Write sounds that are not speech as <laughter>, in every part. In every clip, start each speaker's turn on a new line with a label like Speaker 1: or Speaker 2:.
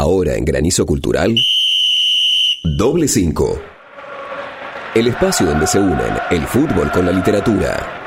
Speaker 1: Ahora en Granizo Cultural, Doble 5. El espacio donde se unen el fútbol con la literatura.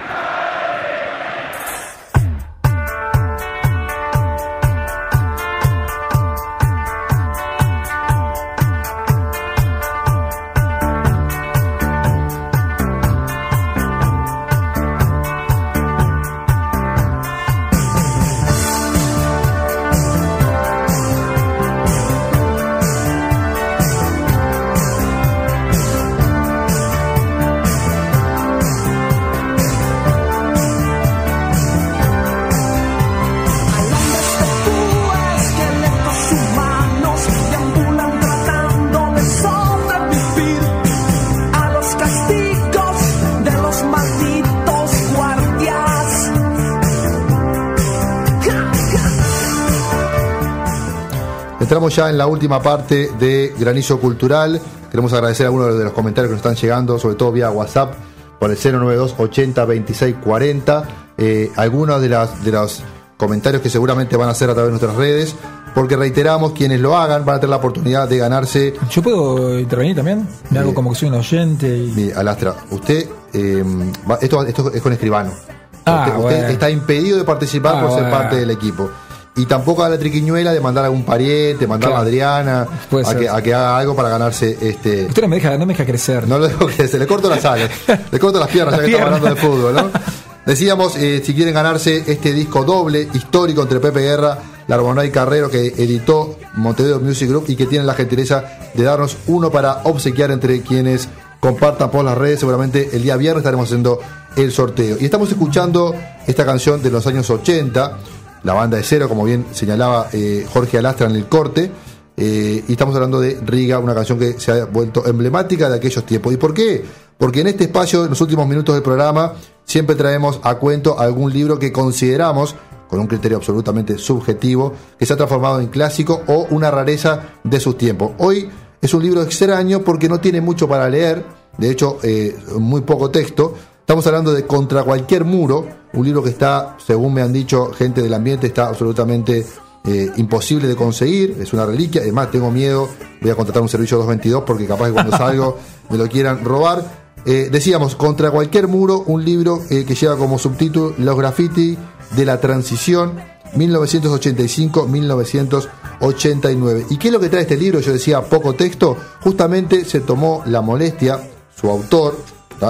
Speaker 2: Ya en la última parte de Granizo Cultural. Queremos agradecer a algunos de los comentarios que nos están llegando, sobre todo vía WhatsApp, por el 092 80 26 40. algunos de, las, de los comentarios que seguramente van a hacer a través de nuestras redes, porque reiteramos, quienes lo hagan van a tener la oportunidad de ganarse.
Speaker 3: ¿Yo puedo intervenir también? Me hago como que soy un oyente. Y...
Speaker 2: Alastra, usted, eh, esto, esto es con escribano. Ah, usted, está impedido de participar por ah, ser parte del equipo y tampoco a la triquiñuela de mandar a algún pariente, mandar a Adriana a que, a que, haga algo para ganarse este.
Speaker 3: Usted no me deja, no me deja crecer.
Speaker 2: No lo dejo crecer, le corto las alas, le corto las piernas, <laughs> ya que estamos hablando de fútbol, ¿no? Decíamos, eh, si quieren ganarse este disco doble histórico entre Pepe Guerra, la y Carrero, que editó Montevideo Music Group y que tienen la gentileza de darnos uno para obsequiar entre quienes compartan por las redes. Seguramente el día viernes estaremos haciendo el sorteo. Y estamos escuchando esta canción de los años 80 la banda de cero, como bien señalaba eh, Jorge Alastra en el corte. Eh, y estamos hablando de Riga, una canción que se ha vuelto emblemática de aquellos tiempos. ¿Y por qué? Porque en este espacio, en los últimos minutos del programa, siempre traemos a cuento algún libro que consideramos, con un criterio absolutamente subjetivo, que se ha transformado en clásico o una rareza de sus tiempos. Hoy es un libro extraño porque no tiene mucho para leer, de hecho, eh, muy poco texto, Estamos hablando de Contra cualquier muro, un libro que está, según me han dicho gente del ambiente, está absolutamente eh, imposible de conseguir, es una reliquia, además tengo miedo, voy a contratar un servicio 222 porque capaz que cuando <laughs> salgo me lo quieran robar. Eh, decíamos, Contra cualquier muro, un libro eh, que lleva como subtítulo Los graffiti de la transición 1985-1989. ¿Y qué es lo que trae este libro? Yo decía, poco texto, justamente se tomó la molestia, su autor,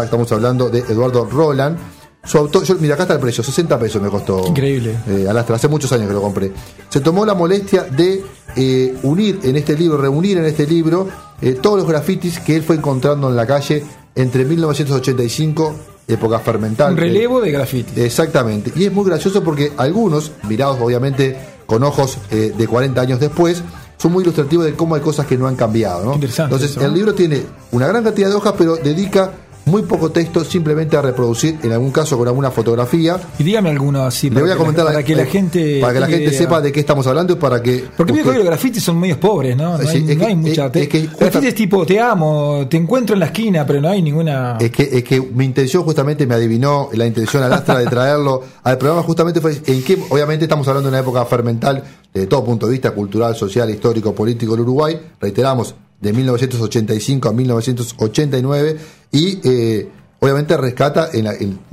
Speaker 2: Estamos hablando de Eduardo Roland. Su autor, mira, acá está el precio, 60 pesos me costó.
Speaker 3: Increíble.
Speaker 2: Eh, Alastra, hace muchos años que lo compré. Se tomó la molestia de eh, unir en este libro, reunir en este libro eh, todos los grafitis que él fue encontrando en la calle entre 1985 época fermental.
Speaker 3: Un relevo de grafitis.
Speaker 2: Exactamente. Y es muy gracioso porque algunos, mirados obviamente con ojos de 40 años después, son muy ilustrativos de cómo hay cosas que no han cambiado. ¿no? Entonces, el libro tiene una gran cantidad de hojas, pero dedica muy poco texto, simplemente a reproducir, en algún caso con alguna fotografía.
Speaker 3: Y dígame alguno así.
Speaker 2: Le voy a comentar
Speaker 3: para que la gente
Speaker 2: para que la gente sepa de qué estamos hablando y para que.
Speaker 3: Porque usted... los grafitis son medios pobres, ¿no? No, hay, no hay, mucha. Es, que grafitis tipo te amo, te encuentro en la esquina, pero no hay ninguna.
Speaker 2: Es que es que mi intención justamente me adivinó la intención alastra de traerlo al programa justamente fue en que obviamente estamos hablando de una época fermental desde todo punto de vista cultural, social, histórico, político en Uruguay. Reiteramos, de 1985 a 1989 y eh, obviamente rescata en,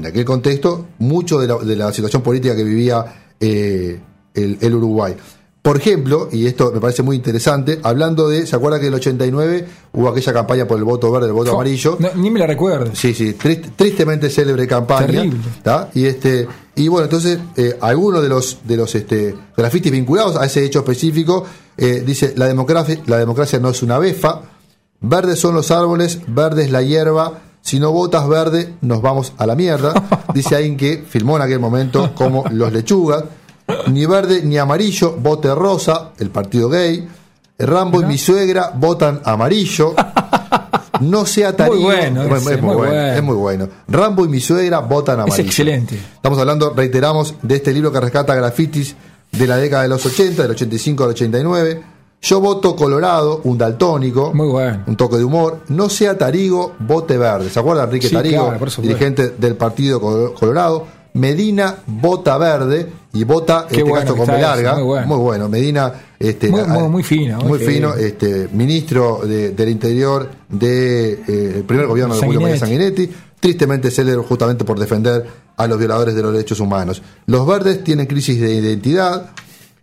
Speaker 2: aquel contexto mucho de la, situación política que vivía eh, el, Uruguay. Por ejemplo, y esto me parece muy interesante, hablando de, ¿se acuerda que en el 89 hubo aquella campaña por el voto verde, el voto amarillo?
Speaker 3: ni me la recuerdo.
Speaker 2: Sí, sí, tristemente célebre campaña.
Speaker 3: Terrible.
Speaker 2: Y este y bueno, entonces eh, algunos de los de los este, grafitis vinculados a ese hecho específico eh, dice la democracia la democracia no es una befa, verdes son los árboles, verde es la hierba, si no votas verde nos vamos a la mierda. <laughs> Dice alguien que filmó en aquel momento como los lechugas ni verde ni amarillo, vote rosa, el partido gay. Rambo y mi suegra votan amarillo. No sea Tarío.
Speaker 3: Muy bueno, es,
Speaker 2: muy, bueno, es muy bueno. Rambo y mi suegra votan amarillo.
Speaker 3: Es excelente.
Speaker 2: Estamos hablando, reiteramos, de este libro que rescata grafitis de la década de los 80, del 85 al 89. Yo voto Colorado, un daltónico.
Speaker 3: Muy bueno.
Speaker 2: Un toque de humor. No sea Tarigo, vote verde. ¿Se acuerda Enrique Tarigo? dirigente del Partido Colorado. Medina Bota Verde y Bota, este caso con larga, muy bueno. Medina, este,
Speaker 3: muy, fino,
Speaker 2: muy fino, este, ministro del Interior del de, eh, primer gobierno de Julio María Sanguinetti, tristemente célebre justamente por defender a los violadores de los derechos humanos. Los verdes tienen crisis de identidad,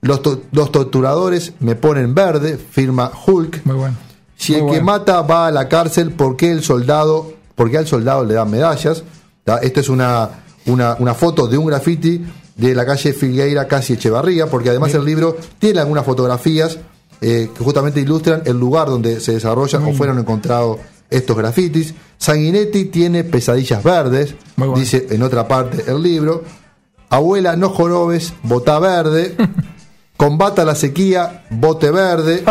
Speaker 2: los, los torturadores me ponen verde, firma Hulk.
Speaker 3: Muy bueno.
Speaker 2: Si el que mata va a la cárcel, ¿por qué el soldado, porque al soldado le dan medallas? Esta es una, una, foto de un graffiti de la calle Filgueira, casi Echevarría, porque además el libro tiene algunas fotografías eh, que justamente ilustran el lugar donde se desarrollan o fueron encontrados estos grafitis. Sanguinetti tiene pesadillas verdes, dice en otra parte el libro. Abuela, no jorobes, bota verde. <laughs> Combata la sequía, bote verde.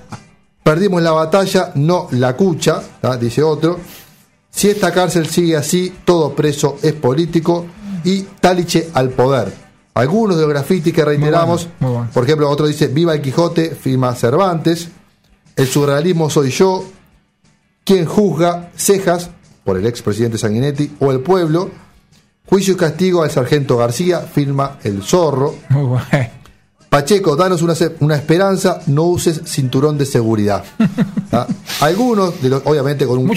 Speaker 2: <laughs> Perdimos la batalla, no la cucha, dice otro. Si esta cárcel sigue así, todo preso es político y Taliche al poder. Algunos de los grafitis que reiteramos, por ejemplo, otro dice Viva el Quijote, firma Cervantes. El surrealismo soy yo. Quien juzga? Cejas, por el expresidente Sanguinetti, o el pueblo. Juicio y castigo al sargento García, firma El Zorro. Muy Pacheco, danos una, una, esperanza, no uses cinturón de seguridad. <laughs> ¿Ah? Algunos, de los, obviamente con un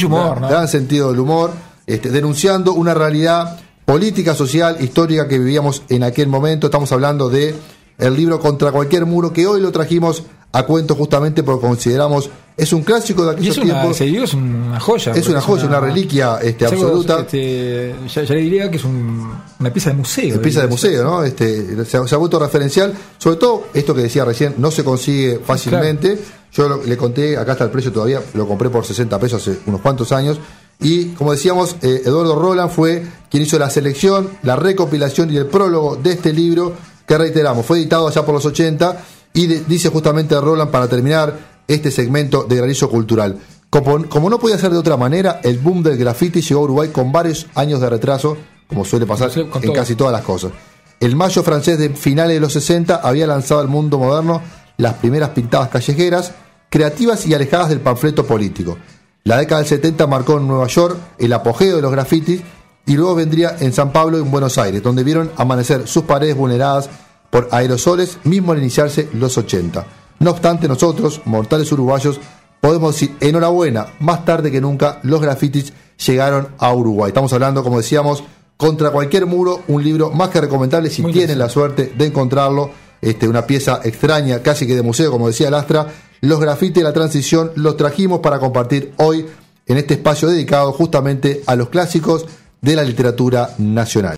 Speaker 2: gran, sentido del humor, este, denunciando una realidad política, social, histórica que vivíamos en aquel momento. Estamos hablando de el libro Contra cualquier muro, que hoy lo trajimos a cuento justamente porque consideramos es un clásico de aquellos tiempos.
Speaker 3: es una joya.
Speaker 2: Es una joya, una, reliquia este, absoluta.
Speaker 3: Este, ya, le diría que es una pieza de museo. Es
Speaker 2: pieza de museo, ¿no? Este, se, ha, vuelto referencial. Sobre todo, esto que decía recién, no se consigue fácilmente. Yo le conté, acá está el precio todavía, lo compré por 60 pesos hace unos cuantos años. Y como decíamos, eh, Eduardo Roland fue quien hizo la selección, la recopilación y el prólogo de este libro, que reiteramos, fue editado allá por los 80 y dice justamente Roland para terminar este segmento de Granizo Cultural. Como, no podía ser de otra manera, el boom del graffiti llegó a Uruguay con varios años de retraso, como suele pasar en casi todas las cosas. El mayo francés de finales de los 60 había lanzado al mundo moderno las primeras pintadas callejeras, creativas y alejadas del panfleto político. La década del 70 marcó en Nueva York el apogeo de los grafitis y luego vendría en San Pablo y en Buenos Aires, donde vieron amanecer sus paredes vulneradas por aerosoles, mismo al iniciarse los 80. No obstante, nosotros, mortales uruguayos, podemos decir enhorabuena, más tarde que nunca los grafitis llegaron a Uruguay. Estamos hablando, como decíamos, contra cualquier muro, un libro más que recomendable si tienen la suerte de encontrarlo. Este, una pieza extraña, casi que de museo, como decía Lastra. Los grafitis de la transición los trajimos para compartir hoy en este espacio dedicado justamente a los clásicos de la literatura nacional.